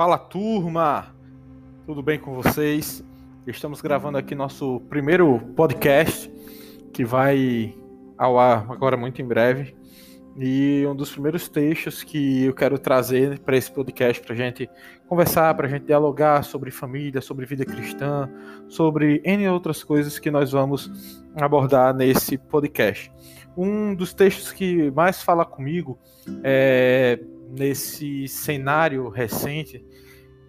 Fala turma, tudo bem com vocês? Estamos gravando aqui nosso primeiro podcast que vai ao ar agora muito em breve. E um dos primeiros textos que eu quero trazer para esse podcast para a gente conversar, para a gente dialogar sobre família, sobre vida cristã, sobre N outras coisas que nós vamos abordar nesse podcast. Um dos textos que mais fala comigo é nesse cenário recente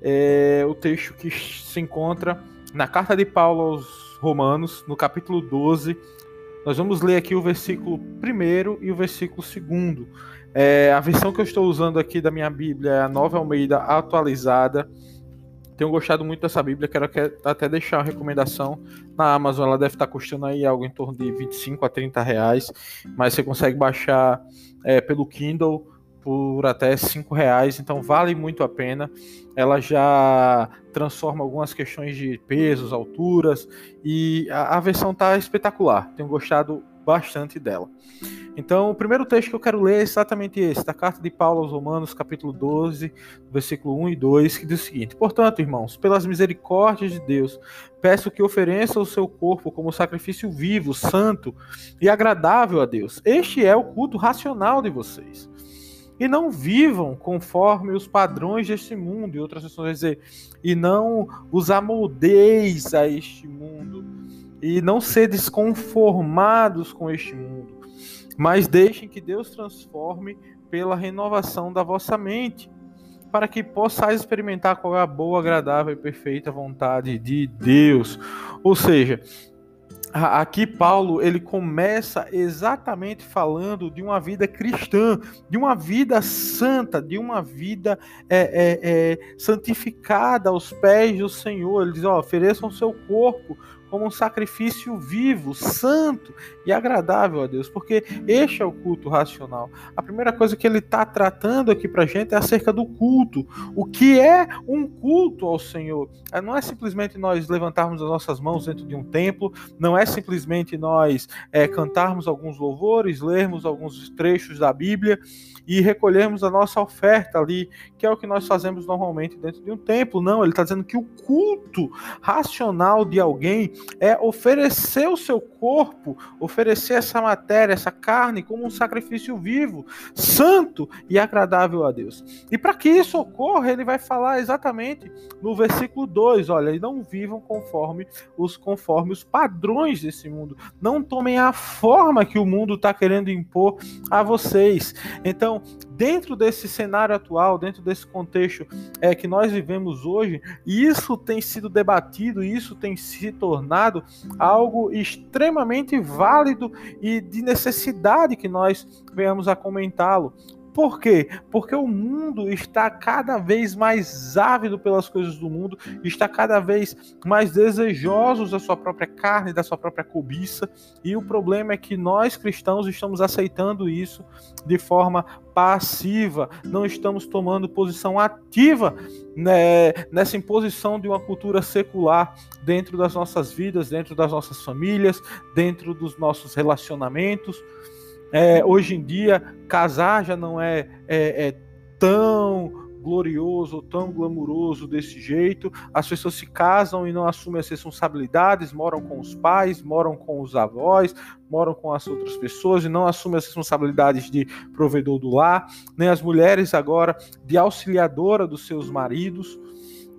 é o texto que se encontra na carta de Paulo aos Romanos, no capítulo 12. Nós vamos ler aqui o versículo 1 e o versículo 2. É, a versão que eu estou usando aqui da minha Bíblia é a Nova Almeida atualizada. Tenho gostado muito dessa Bíblia, quero até deixar uma recomendação na Amazon. Ela deve estar custando aí algo em torno de 25 a 30 reais, mas você consegue baixar é, pelo Kindle por até cinco reais, então vale muito a pena. Ela já transforma algumas questões de pesos, alturas e a, a versão está espetacular. Tenho gostado bastante dela. Então, o primeiro texto que eu quero ler é exatamente esse, da carta de Paulo aos Romanos, capítulo 12, versículo 1 e 2, que diz o seguinte: Portanto, irmãos, pelas misericórdias de Deus, peço que ofereça o seu corpo como sacrifício vivo, santo e agradável a Deus. Este é o culto racional de vocês e não vivam conforme os padrões deste mundo, e outras pessoas dizer, e não os amoldeis a este e não sedes conformados com este mundo, mas deixem que Deus transforme pela renovação da vossa mente, para que possais experimentar qual é a boa, agradável e perfeita vontade de Deus. Ou seja, Aqui Paulo ele começa exatamente falando de uma vida cristã, de uma vida santa, de uma vida é, é, é, santificada aos pés do Senhor. Ele diz: ó, ofereçam o seu corpo como um sacrifício vivo, santo e agradável a Deus, porque este é o culto racional. A primeira coisa que ele está tratando aqui para a gente é acerca do culto. O que é um culto ao Senhor? É, não é simplesmente nós levantarmos as nossas mãos dentro de um templo, não é simplesmente nós é, cantarmos alguns louvores, lermos alguns trechos da Bíblia e recolhermos a nossa oferta ali, que é o que nós fazemos normalmente dentro de um templo. Não, ele está dizendo que o culto racional de alguém é oferecer o seu corpo, oferecer essa matéria, essa carne, como um sacrifício vivo, santo e agradável a Deus. E para que isso ocorra, ele vai falar exatamente no versículo 2: olha, e não vivam conforme os, conforme os padrões desse mundo, não tomem a forma que o mundo está querendo impor a vocês. Então, dentro desse cenário atual, dentro desse contexto é, que nós vivemos hoje, isso tem sido debatido, isso tem se tornado algo extremamente válido e de necessidade que nós venhamos a comentá-lo. Por quê? Porque o mundo está cada vez mais ávido pelas coisas do mundo, está cada vez mais desejosos da sua própria carne, da sua própria cobiça, e o problema é que nós cristãos estamos aceitando isso de forma passiva, não estamos tomando posição ativa né, nessa imposição de uma cultura secular dentro das nossas vidas, dentro das nossas famílias, dentro dos nossos relacionamentos. É, hoje em dia, casar já não é, é, é tão glorioso, tão glamuroso desse jeito. As pessoas se casam e não assumem as responsabilidades, moram com os pais, moram com os avós, moram com as outras pessoas e não assumem as responsabilidades de provedor do lar, nem as mulheres agora de auxiliadora dos seus maridos.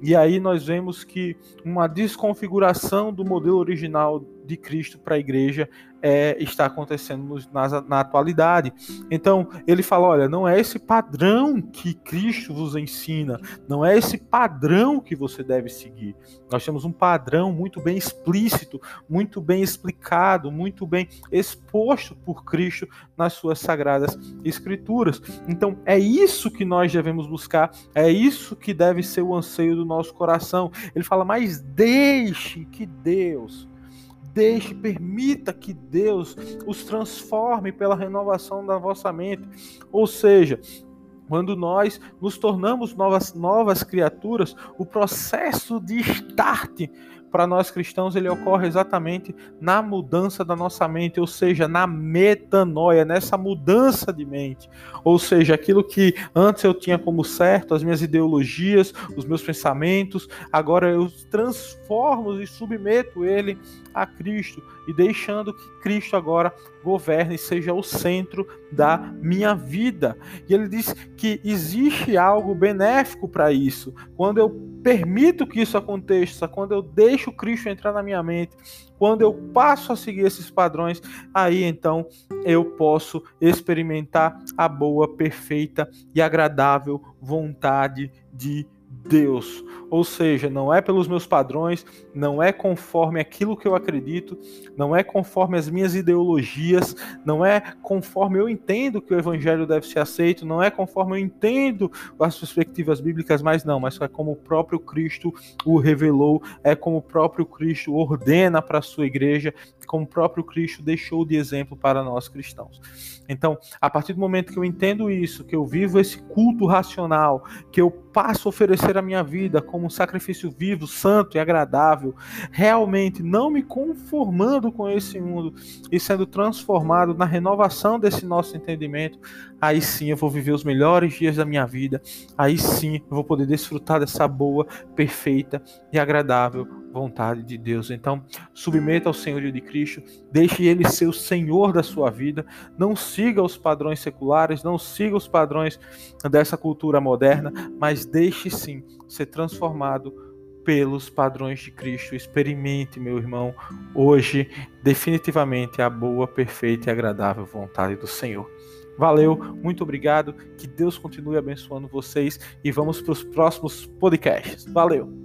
E aí nós vemos que uma desconfiguração do modelo original de Cristo para a igreja é, está acontecendo na, na, atualidade. Então, ele fala: olha, não é esse padrão que Cristo vos ensina, não é esse padrão que você deve seguir. Nós temos um padrão muito bem explícito, muito bem explicado, muito bem exposto por Cristo nas suas sagradas escrituras. Então, é isso que nós devemos buscar, é isso que deve ser o anseio do nosso coração. Ele fala: mas deixe que Deus Deixe, permita que Deus os transforme pela renovação da vossa mente. Ou seja, quando nós nos tornamos novas, novas criaturas, o processo de start para nós cristãos, ele ocorre exatamente na mudança da nossa mente, ou seja, na metanoia, nessa mudança de mente. Ou seja, aquilo que antes eu tinha como certo, as minhas ideologias, os meus pensamentos, agora eu transformo e submeto ele a Cristo e deixando que Cristo agora governe e seja o centro da minha vida. E ele diz que existe algo benéfico para isso. Quando eu permito que isso aconteça, quando eu deixo Cristo entrar na minha mente, quando eu passo a seguir esses padrões, aí então eu posso experimentar a boa, perfeita e agradável vontade de Deus. Ou seja, não é pelos meus padrões, não é conforme aquilo que eu acredito, não é conforme as minhas ideologias, não é conforme eu entendo que o evangelho deve ser aceito, não é conforme eu entendo as perspectivas bíblicas, mas não, mas é como o próprio Cristo o revelou, é como o próprio Cristo ordena para a sua igreja, como o próprio Cristo deixou de exemplo para nós cristãos. Então, a partir do momento que eu entendo isso, que eu vivo esse culto racional, que eu passo a oferecer a minha vida como um sacrifício vivo, santo e agradável, realmente não me conformando com esse mundo e sendo transformado na renovação desse nosso entendimento, aí sim eu vou viver os melhores dias da minha vida, aí sim eu vou poder desfrutar dessa boa, perfeita e agradável vontade de Deus. Então, submeta ao Senhorio de Cristo, deixe Ele ser o Senhor da sua vida, não siga os padrões seculares, não siga os padrões dessa cultura moderna, mas deixe sim ser transformado pelos padrões de Cristo. Experimente, meu irmão, hoje, definitivamente a boa, perfeita e agradável vontade do Senhor. Valeu, muito obrigado, que Deus continue abençoando vocês e vamos para os próximos podcasts. Valeu!